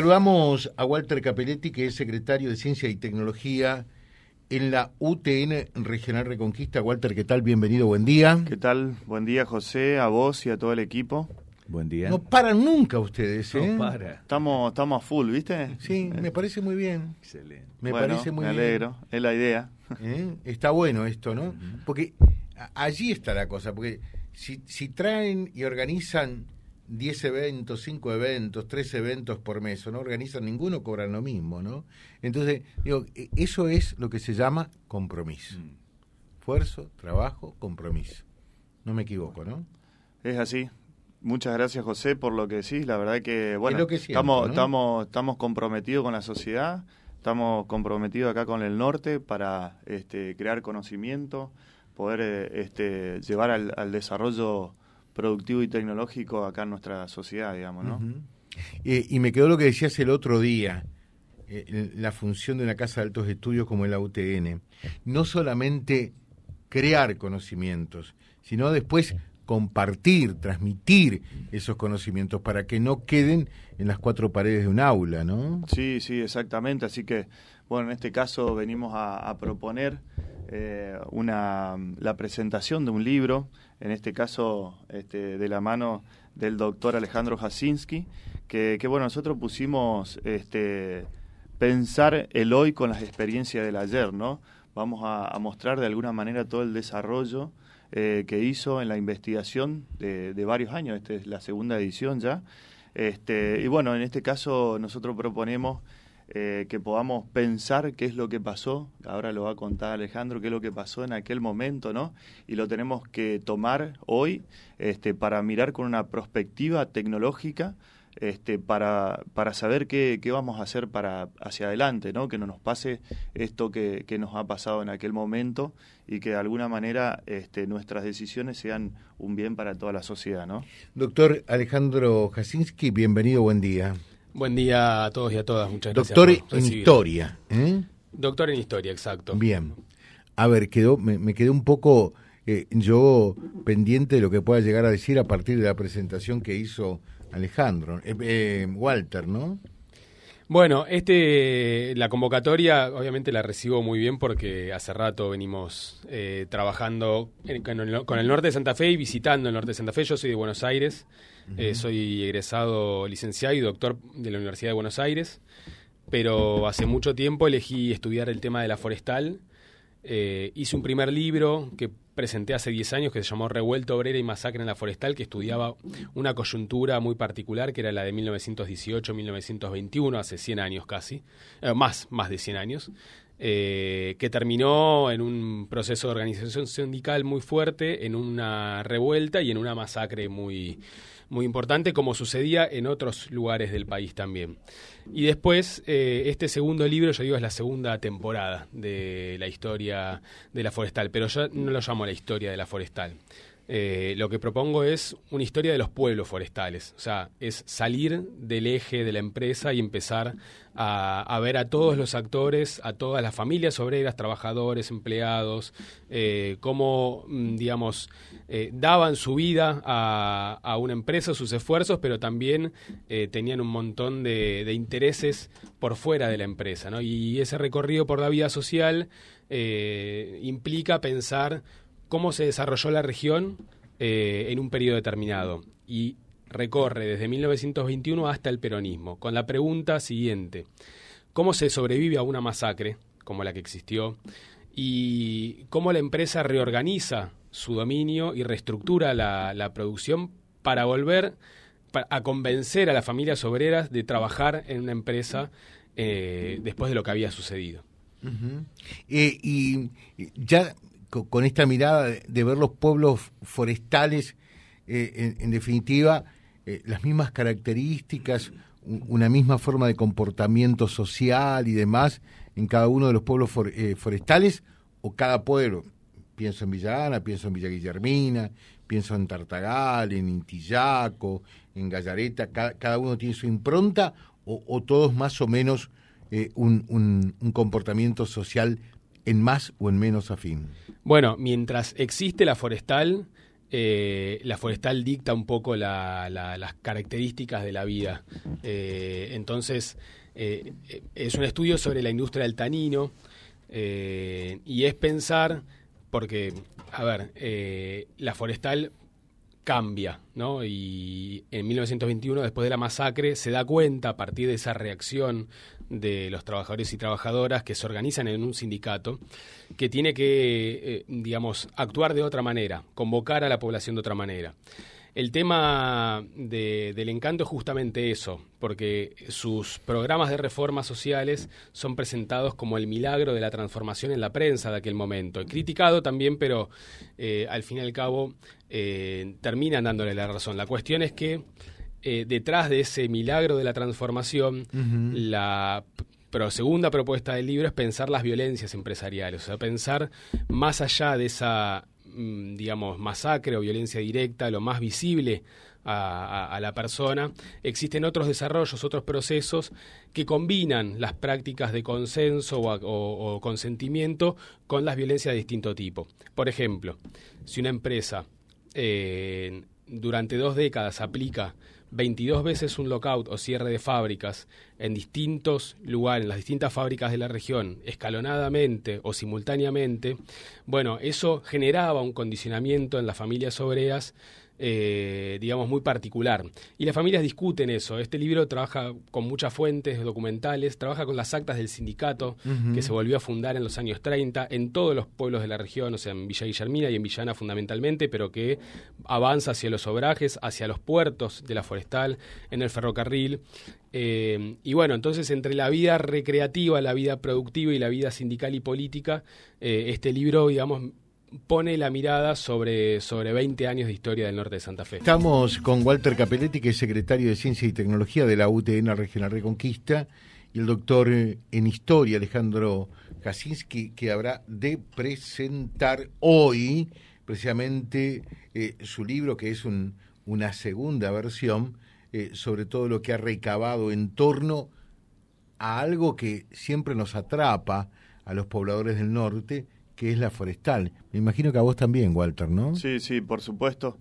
Saludamos a Walter Capelletti, que es secretario de Ciencia y Tecnología en la UTN Regional Reconquista. Walter, ¿qué tal? Bienvenido, buen día. ¿Qué tal? Buen día, José, a vos y a todo el equipo. Buen día. No paran nunca ustedes, ¿eh? No para. Estamos, estamos a full, ¿viste? Sí, me parece muy bien. Excelente. Me Bueno, parece muy me bien. alegro, es la idea. ¿Eh? Está bueno esto, ¿no? Porque allí está la cosa, porque si, si traen y organizan 10 eventos, 5 eventos, 3 eventos por mes, o no organizan ninguno, cobran lo mismo, ¿no? Entonces, digo, e- eso es lo que se llama compromiso. Esfuerzo, trabajo, compromiso. No me equivoco, ¿no? Es así. Muchas gracias, José, por lo que decís. La verdad que, bueno, lo que siento, estamos, ¿no? estamos, estamos comprometidos con la sociedad, estamos comprometidos acá con el norte para este, crear conocimiento, poder eh, este, llevar al, al desarrollo productivo y tecnológico acá en nuestra sociedad, digamos, ¿no? Eh, y me quedó lo que decías el otro día, eh, la función de una casa de altos estudios como la UTN. No solamente crear conocimientos, sino después compartir, transmitir esos conocimientos para que no queden en las cuatro paredes de un aula, ¿no? Sí, sí, exactamente. Así que, bueno, en este caso venimos a, a proponer eh, una, la presentación de un libro, en este caso este, de la mano del doctor Alejandro Jasinski, que, bueno, nosotros pusimos este, pensar el hoy con las experiencias del ayer, ¿no? Vamos a, mostrar de alguna manera todo el desarrollo eh, que hizo en la investigación de, de varios años, esta es la segunda edición ya, este, y bueno, en este caso nosotros proponemos eh, que podamos pensar qué es lo que pasó, ahora lo va a contar Alejandro, qué es lo que pasó en aquel momento, ¿no? Y lo tenemos que tomar hoy este, para mirar con una perspectiva tecnológica, este, para, para saber qué, qué vamos a hacer para hacia adelante, ¿no? Que no nos pase esto que, que nos ha pasado en aquel momento y que de alguna manera este, nuestras decisiones sean un bien para toda la sociedad, ¿no? Doctor Alejandro Jasinski, bienvenido, buen día. Buen día a todos y a todas, muchas gracias. Doctor en historia. ¿eh? Doctor en historia, exacto. Bien. A ver, quedó, me, me quedé un poco eh, yo pendiente de lo que pueda llegar a decir a partir de la presentación que hizo Alejandro, eh, eh, Walter, ¿no? Bueno, este, la convocatoria obviamente la recibo muy bien porque hace rato venimos eh, trabajando en- con, el, con el norte de Santa Fe y visitando el norte de Santa Fe. Yo soy de Buenos Aires, eh, soy egresado licenciado y doctor de la Universidad de Buenos Aires, pero hace mucho tiempo elegí estudiar el tema de la forestal. Eh, hice un primer libro que presenté hace 10 años que se llamó Revuelta Obrera y Masacre en la Forestal, que estudiaba una coyuntura muy particular, que era la de 1918-1921, hace 100 años casi, eh, más, más de 100 años, eh, que terminó en un proceso de organización sindical muy fuerte, en una revuelta y en una masacre muy, muy importante, como sucedía en otros lugares del país también. Y después, eh, este segundo libro, yo digo, es la segunda temporada de la historia de la forestal, pero yo no lo llamo la historia de la forestal. Eh, lo que propongo es una historia de los pueblos forestales, o sea, es salir del eje de la empresa y empezar a, ver a todos los actores, a todas las familias obreras, trabajadores, empleados, eh, cómo, mm, digamos, eh, daban su vida a, una empresa, sus esfuerzos, pero también tenían un montón de, de intereses por fuera de la empresa, ¿no? Y ese recorrido por la vida social implica pensar cómo se desarrolló la región eh, en un periodo determinado. Y recorre desde 1921 hasta el peronismo, con la pregunta siguiente, ¿cómo se sobrevive a una masacre como la que existió y cómo la empresa reorganiza su dominio y reestructura la, producción para volver a convencer a las familias obreras de trabajar en una empresa eh, después de lo que había sucedido? Eh, y ya con esta mirada de, ver los pueblos forestales, eh, en, en definitiva, eh, las mismas características, una misma forma de comportamiento social y demás en cada uno de los pueblos eh, forestales o cada pueblo. Pienso en Villa Ana, pienso en Villa Guillermina, pienso en Tartagal, en Intillaco, en Gallareta, cada, cada uno tiene su impronta o, o todos más o menos un, un- un comportamiento social en más o en menos afín. Bueno, mientras existe la forestal, eh, la forestal dicta un poco las características de la vida. Eh, entonces, eh, es un estudio sobre la industria del tanino y es pensar, porque, a ver, la forestal cambia, ¿no? Y en 1921, después de la masacre, se da cuenta a partir de esa reacción de los trabajadores y trabajadoras que se organizan en un sindicato, que tiene que, eh, digamos, actuar de otra manera, convocar a la población de otra manera. El tema del encanto es justamente eso, porque sus programas de reformas sociales son presentados como el milagro de la transformación en la prensa de aquel momento. Criticado también, pero eh, al fin y al cabo eh, terminan dándole la razón. La cuestión es que eh, detrás de ese milagro de la transformación, la pero segunda propuesta del libro es pensar las violencias empresariales, o sea, pensar más allá de esa digamos, masacre o violencia directa, lo más visible a, la persona, existen otros desarrollos, otros procesos que combinan las prácticas de consenso o, consentimiento con las violencias de distinto tipo. Por ejemplo, si una empresa eh, durante dos décadas aplica 22 veces un lockout o cierre de fábricas en distintos lugares, en las distintas fábricas de la región, escalonadamente o simultáneamente, bueno, eso generaba un condicionamiento en las familias obreras eh, digamos, muy particular. Y las familias discuten eso. Este libro trabaja con muchas fuentes documentales, trabaja con las actas del sindicato que se volvió a fundar en los años 30 en todos los pueblos de la región, o sea, en Villa Guillermina y en Villana fundamentalmente, pero que avanza hacia los obrajes, hacia los puertos de la forestal, en el ferrocarril. Eh, y bueno, entonces entre la vida recreativa, la vida productiva y la vida sindical y política, eh, este libro, digamos, pone la mirada sobre, sobre 20 años de historia del norte de Santa Fe. Estamos con Walter Capelletti, que es secretario de Ciencia y Tecnología de la UTN Regional Reconquista, y el doctor en Historia, Alejandro Kaczynski, que habrá de presentar hoy precisamente eh, su libro, que es un, una segunda versión, eh, sobre todo lo que ha recabado en torno a algo que siempre nos atrapa a los pobladores del norte, que es la forestal. Me imagino que a vos también, Walter, ¿no? Sí, sí, por supuesto.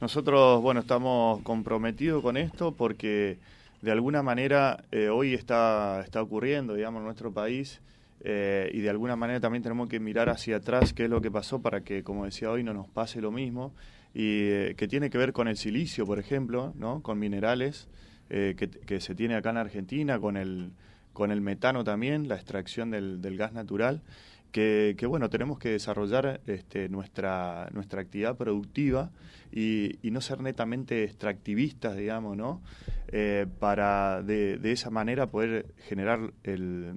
Nosotros, bueno, estamos comprometidos con esto porque de alguna manera eh, hoy está, está ocurriendo, digamos, en nuestro país eh, y de alguna manera también tenemos que mirar hacia atrás qué es lo que pasó para que, como decía hoy, no nos pase lo mismo y eh, que tiene que ver con el silicio, por ejemplo, ¿no? Con minerales que, que, se tiene acá en Argentina, con el, con el metano también, la extracción del, del gas natural que, bueno, tenemos que desarrollar este, nuestra, nuestra actividad productiva y, no ser netamente extractivistas, digamos, ¿no? Eh, para de, de, esa manera poder generar el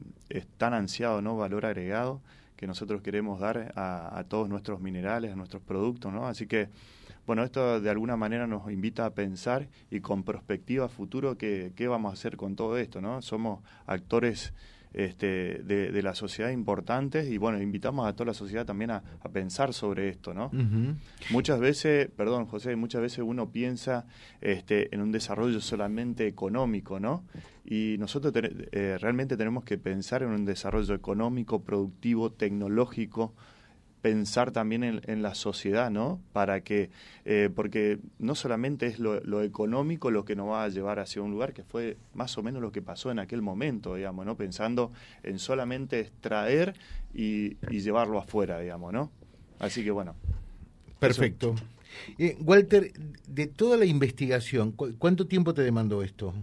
tan ansiado ¿no? valor agregado que nosotros queremos dar a, todos nuestros minerales, a nuestros productos, ¿no? Así que, bueno, esto de alguna manera nos invita a pensar y con perspectiva futuro qué, qué vamos a hacer con todo esto, ¿no? Somos actores este, de, la sociedad importantes y bueno, invitamos a toda la sociedad también a, pensar sobre esto, ¿no? Muchas veces, perdón José, muchas veces uno piensa este, en un desarrollo solamente económico, ¿no? Y nosotros eh, realmente tenemos que pensar en un desarrollo económico, productivo, tecnológico, pensar también en, la sociedad, ¿no? Para que, eh, porque no solamente es lo, económico lo que nos va a llevar hacia un lugar, que fue más o menos lo que pasó en aquel momento, digamos, ¿no? Pensando en solamente extraer y, llevarlo afuera, digamos, ¿no? Así que bueno. Perfecto. Eh, Walter, de toda la investigación, ¿cuánto tiempo te demandó esto?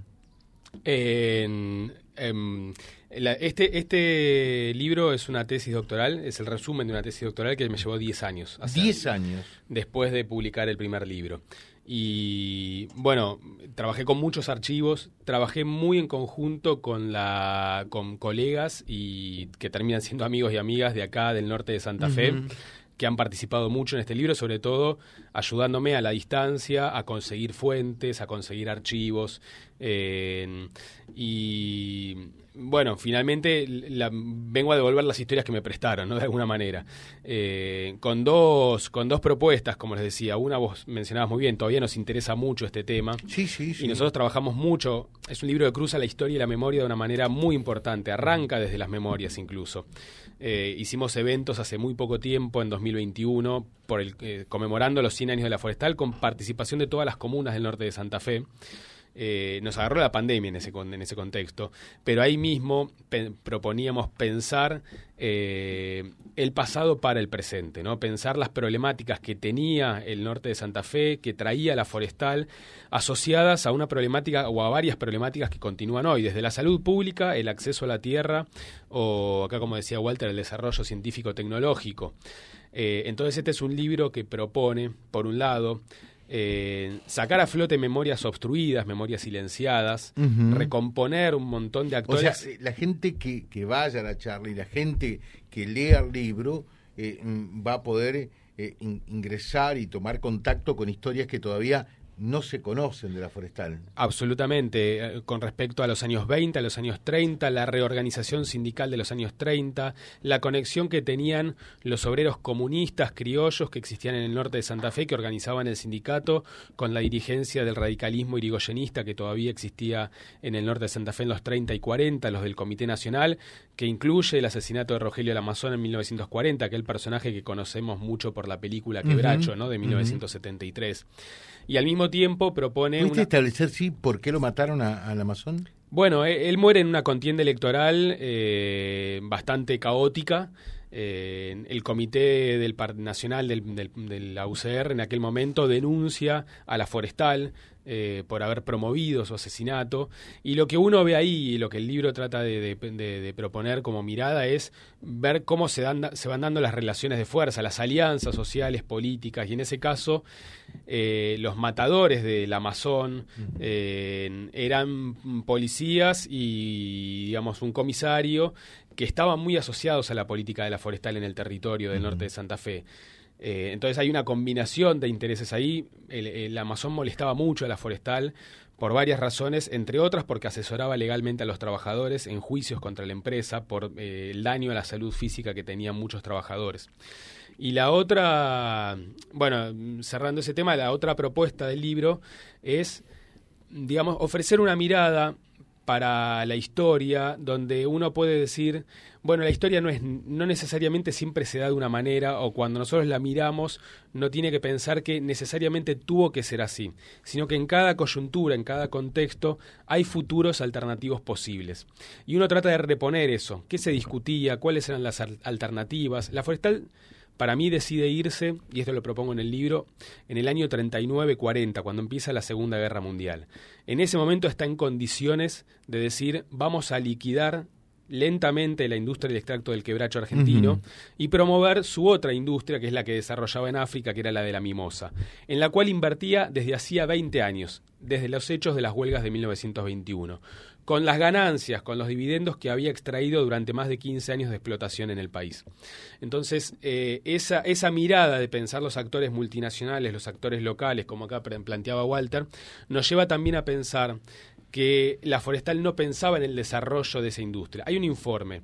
En, este, este libro es una tesis doctoral, es el resumen de una tesis doctoral que me llevó 10 años. 10 años. Después de publicar el primer libro. Y bueno, trabajé con muchos archivos, trabajé muy en conjunto con, la, con colegas y que terminan siendo amigos y amigas de acá, del norte de Santa Fe que han participado mucho en este libro, sobre todo ayudándome a la distancia a conseguir fuentes, a conseguir archivos. Eh, y bueno, finalmente vengo a devolver las historias que me prestaron, ¿no? De alguna manera. Eh, con, dos, con dos propuestas, como les decía. Una vos mencionabas muy bien, todavía nos interesa mucho este tema. Sí, sí, sí. Y nosotros trabajamos mucho. Es un libro que cruza la historia y la memoria de una manera muy importante. Arranca desde las memorias incluso. Eh, hicimos eventos hace muy poco tiempo, en 2000 2021, por el, eh, conmemorando los 100 años de la forestal, con participación de todas las comunas del norte de Santa Fe. Eh, nos agarró la pandemia en ese, en ese contexto, pero ahí mismo proponíamos pensar eh, el pasado para el presente, ¿no? pensar las problemáticas que tenía el norte de Santa Fe, que traía la forestal, asociadas a una problemática o a varias problemáticas que continúan hoy, desde la salud pública, el acceso a la tierra o acá como decía Walter, el desarrollo científico-tecnológico. Eh, entonces este es un libro que propone, por un lado, eh, sacar a flote memorias obstruidas, memorias silenciadas, recomponer un montón de actores. O sea, la gente que, que vaya a la charla y la gente que lea el libro eh, mm, va a poder eh, ingresar y tomar contacto con historias que todavía no se conocen de la forestal. Absolutamente. Eh, con respecto a los años 20, a los años 30, la reorganización sindical de los años 30, la conexión que tenían los obreros comunistas criollos que existían en el norte de Santa Fe, que organizaban el sindicato, con la dirigencia del radicalismo irigoyenista que todavía existía en el norte de Santa Fe en los 30 y 40, los del Comité Nacional, que incluye el asesinato de Rogelio Lamazón en 1940, aquel personaje que conocemos mucho por la película Quebracho, ¿no? de 1973 y al mismo tiempo propone... ¿Pudiste establecer, sí, por qué lo mataron al Amazon? Bueno, e, él, muere en una contienda electoral eh, bastante caótica. Eh, el comité del nacional del, del, de la UCR en aquel momento denuncia a la forestal eh, por haber promovido su asesinato. Y lo que uno ve ahí y lo que el libro trata de, proponer como mirada es ver cómo se, dan, se van dando las relaciones de fuerza, las alianzas sociales, políticas, y en ese caso eh, los matadores del Amazon eh, eran policías y, digamos, un comisario que estaban muy asociados a la política de la forestal en el territorio del norte de Santa Fe. Eh, entonces hay una combinación de intereses ahí. El, Amazon molestaba mucho a la forestal por varias razones, entre otras porque asesoraba legalmente a los trabajadores en juicios contra la empresa por eh, el daño a la salud física que tenían muchos trabajadores. Y la otra, bueno, cerrando ese tema, la otra propuesta del libro es, digamos, ofrecer una mirada para la historia, donde uno puede decir, bueno, la historia no es no necesariamente siempre se da de una manera o cuando nosotros la miramos no tiene que pensar que necesariamente tuvo que ser así, sino que en cada coyuntura, en cada contexto hay futuros alternativos posibles. Y uno trata de reponer eso, qué se discutía, cuáles eran las alternativas. La forestal para mí decide irse, y esto lo propongo en el libro, en el año 39-40, cuando empieza la Segunda Guerra Mundial. En ese momento está en condiciones de decir, vamos a liquidar lentamente la industria del extracto del quebracho argentino y promover su otra industria, que es la que desarrollaba en África, que era la de la mimosa, en la cual invertía desde hacía 20 años, desde los hechos de las huelgas de 1921 con las ganancias, con los dividendos que había extraído durante más de 15 años de explotación en el país. Entonces, eh, esa, esa mirada de pensar los actores multinacionales, los actores locales, como acá planteaba Walter, nos lleva también a pensar que la forestal no pensaba en el desarrollo de esa industria. Hay un informe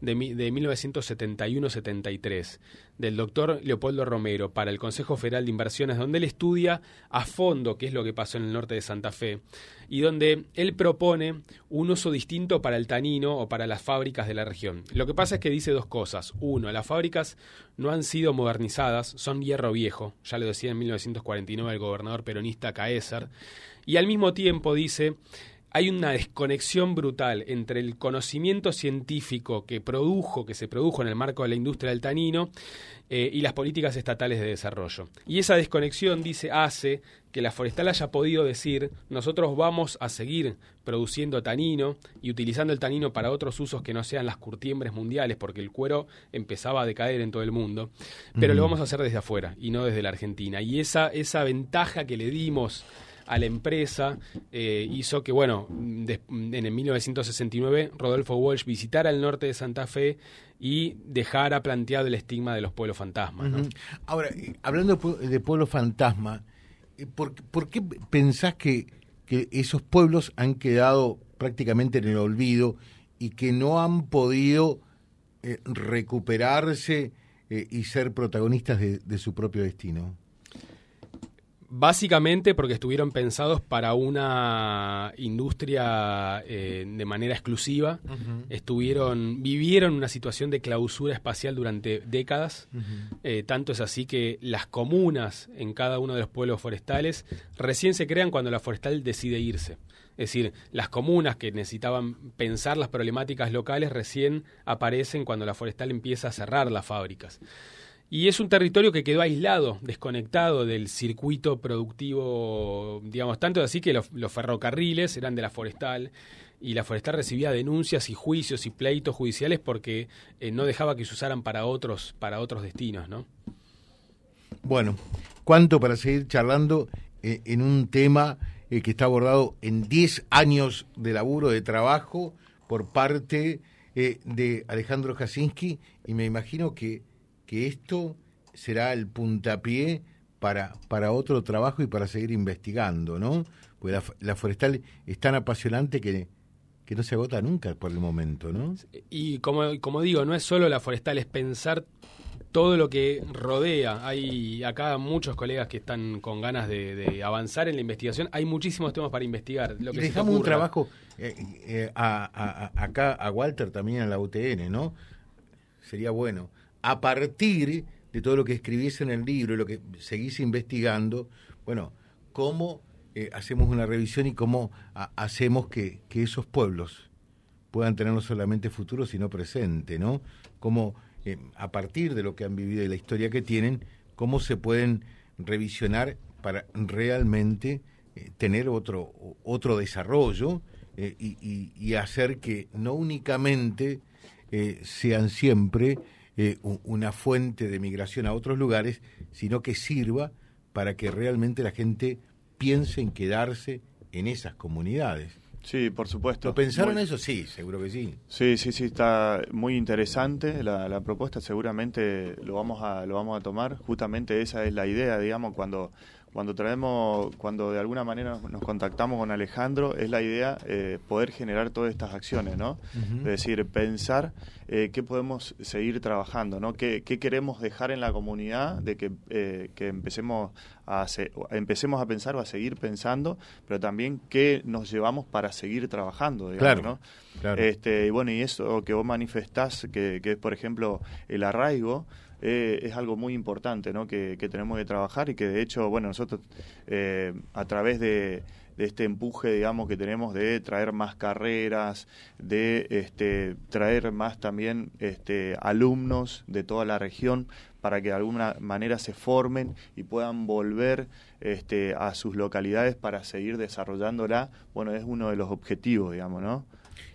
de, de 1971-73 del doctor Leopoldo Romero para el Consejo Federal de Inversiones, donde él estudia a fondo qué es lo que pasó en el norte de Santa Fe y donde él propone un uso distinto para el tanino o para las fábricas de la región. Lo que pasa es que dice dos cosas. Uno, las fábricas no han sido modernizadas, son hierro viejo, ya lo decía en 1949 el gobernador peronista Caesar, y al mismo tiempo dice hay una desconexión brutal entre el conocimiento científico que produjo, que se produjo en el marco de la industria del tanino, eh, y las políticas estatales de desarrollo. Y esa desconexión, dice, hace que la forestal haya podido decir, nosotros vamos a seguir produciendo tanino y utilizando el tanino para otros usos que no sean las curtiembres mundiales, porque el cuero empezaba a decaer en todo el mundo, pero lo vamos a hacer desde afuera y no desde la Argentina. Y esa, esa ventaja que le dimos a la empresa eh, hizo que, bueno, en el 1969 Rodolfo Walsh visitara el norte de Santa Fe y dejara planteado el estigma de los pueblos fantasmas. Ahora, eh, hablando de pueblos fantasma, eh, ¿por, qué pensás que esos pueblos han quedado prácticamente en el olvido y que no han podido recuperarse y ser protagonistas de su propio destino? Básicamente porque estuvieron pensados para una industria eh, de manera exclusiva. Estuvieron, vivieron una situación de clausura espacial durante décadas. Eh, tanto es así que las comunas en cada uno de los pueblos forestales recién se crean cuando la forestal decide irse. Es decir, las comunas que necesitaban pensar las problemáticas locales recién aparecen cuando la forestal empieza a cerrar las fábricas. Y es un territorio que quedó aislado, desconectado del circuito productivo, digamos, tanto así que los, ferrocarriles eran de la forestal y la forestal recibía denuncias y juicios y pleitos judiciales porque eh, no dejaba que se usaran para otros, para otros destinos, ¿no? Bueno, ¿cuánto para seguir charlando eh, en un tema eh, que está abordado en 10 años de laburo, de trabajo, por parte de Alejandro Jasinski? Y me imagino que que esto será el puntapié para, para otro trabajo y para seguir investigando, ¿no? Porque la, forestal es tan apasionante que, que no se agota nunca por el momento, ¿no? Y como, como digo, no es solo la forestal, es pensar todo lo que rodea. Hay acá muchos colegas que están con ganas de, avanzar en la investigación. Hay muchísimos temas para investigar. Lo que y dejamos un trabajo eh, eh, acá a Walter también en la UTN, ¿no? Sería bueno a partir de todo lo que escribís en el libro y lo que seguís investigando, bueno, cómo eh, hacemos una revisión y cómo hacemos que, esos pueblos puedan tener no solamente futuro, sino presente, ¿no? Cómo, eh, a partir de lo que han vivido y la historia que tienen, cómo se pueden revisionar para realmente eh, tener otro, otro desarrollo y, y, hacer que no únicamente sean siempre eh, una fuente de migración a otros lugares, sino que sirva para que realmente la gente piense en quedarse en esas comunidades. Sí, por supuesto. ¿Lo pensaron eso? Sí, seguro que sí. Sí, sí, sí, está muy interesante la, la, propuesta, seguramente lo vamos, a, lo vamos a tomar. Justamente esa es la idea, digamos, cuando cuando traemos, cuando de alguna manera nos contactamos con Alejandro, es la idea eh, poder generar todas estas acciones, ¿no? Es decir, pensar eh, qué podemos seguir trabajando, ¿no? ¿Qué, queremos dejar en la comunidad de que, eh, que empecemos a empecemos a pensar o a seguir pensando, pero también qué nos llevamos para seguir trabajando, digamos, ¿no? Claro. Este, y bueno, y eso que vos manifestás, que, que es, por ejemplo, el arraigo, eh, es algo muy importante ¿no? que, tenemos que trabajar y que de hecho, bueno, nosotros eh, a través de, este empuje, digamos, que tenemos de traer más carreras, de este, traer más también este, alumnos de toda la región para que de alguna manera se formen y puedan volver este, a sus localidades para seguir desarrollándola, bueno, es uno de los objetivos, digamos, ¿no?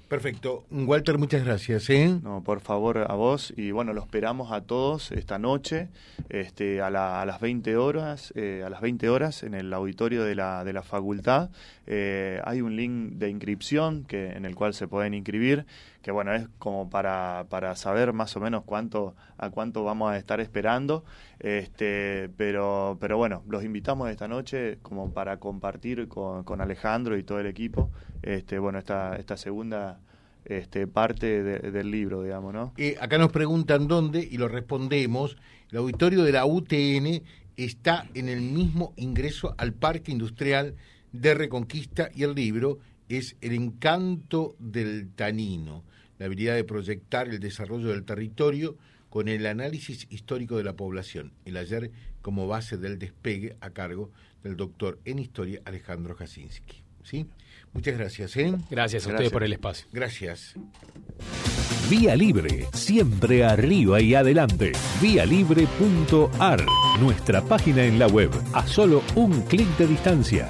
Perfecto. Walter, muchas gracias. ¿eh? No, por favor, a vos. Y bueno, lo esperamos a todos esta noche este, a, las 20 horas, eh, a las 20 horas en el auditorio de la, de la facultad. Eh, hay un link de inscripción que, en el cual se pueden inscribir, que bueno, es como para, para saber más o menos cuánto, a cuánto vamos a estar esperando. Este, pero, pero bueno, los invitamos esta noche como para compartir con, con Alejandro y todo el equipo este, bueno, esta, esta segunda este, parte del libro, digamos, ¿no? Eh, acá nos preguntan dónde y lo respondemos. El auditorio de la UTN está en el mismo ingreso al Parque Industrial de Reconquista y el libro es El encanto del tanino, la habilidad de proyectar el desarrollo del territorio con el análisis histórico de la población, el ayer como base del despegue a cargo del doctor en historia Alejandro Jasinski. ¿sí? Muchas gracias. ¿eh? Gracias a ustedes por el espacio. Gracias. Vía Libre, siempre arriba y adelante. Vialibre.ar, nuestra página en la web, a solo un clic de distancia.